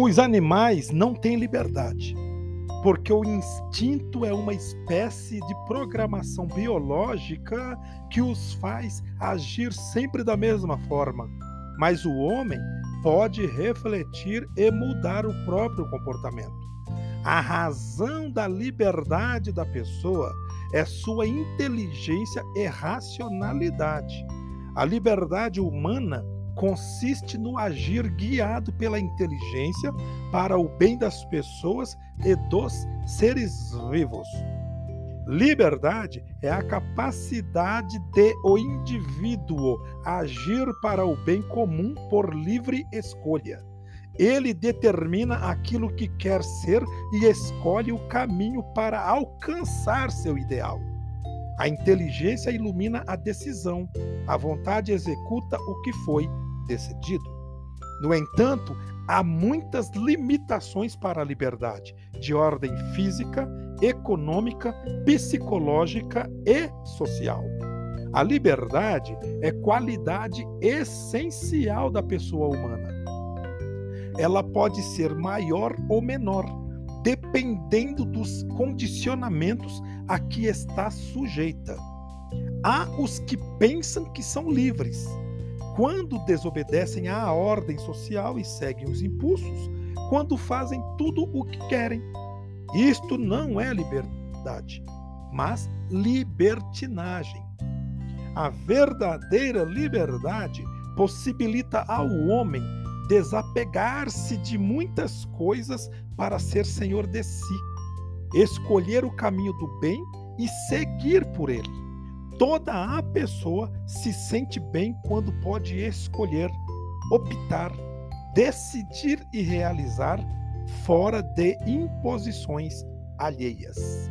Os animais não têm liberdade, porque o instinto é uma espécie de programação biológica que os faz agir sempre da mesma forma. Mas o homem pode refletir e mudar o próprio comportamento. A razão da liberdade da pessoa é sua inteligência e racionalidade. A liberdade humana consiste no agir guiado pela inteligência para o bem das pessoas e dos seres vivos. Liberdade é a capacidade de o indivíduo agir para o bem comum por livre escolha. Ele determina aquilo que quer ser e escolhe o caminho para alcançar seu ideal. A inteligência ilumina a decisão, a vontade executa o que foi decidido. No entanto, há muitas limitações para a liberdade, de ordem física, econômica, psicológica e social. A liberdade é qualidade essencial da pessoa humana. Ela pode ser maior ou menor, dependendo dos condicionamentos a que está sujeita. Há os que pensam que são livres, quando desobedecem à ordem social e seguem os impulsos, quando fazem tudo o que querem. Isto não é liberdade, mas libertinagem. A verdadeira liberdade possibilita ao homem desapegar-se de muitas coisas para ser senhor de si, escolher o caminho do bem e seguir por ele. Toda a pessoa se sente bem quando pode escolher, optar, decidir e realizar fora de imposições alheias.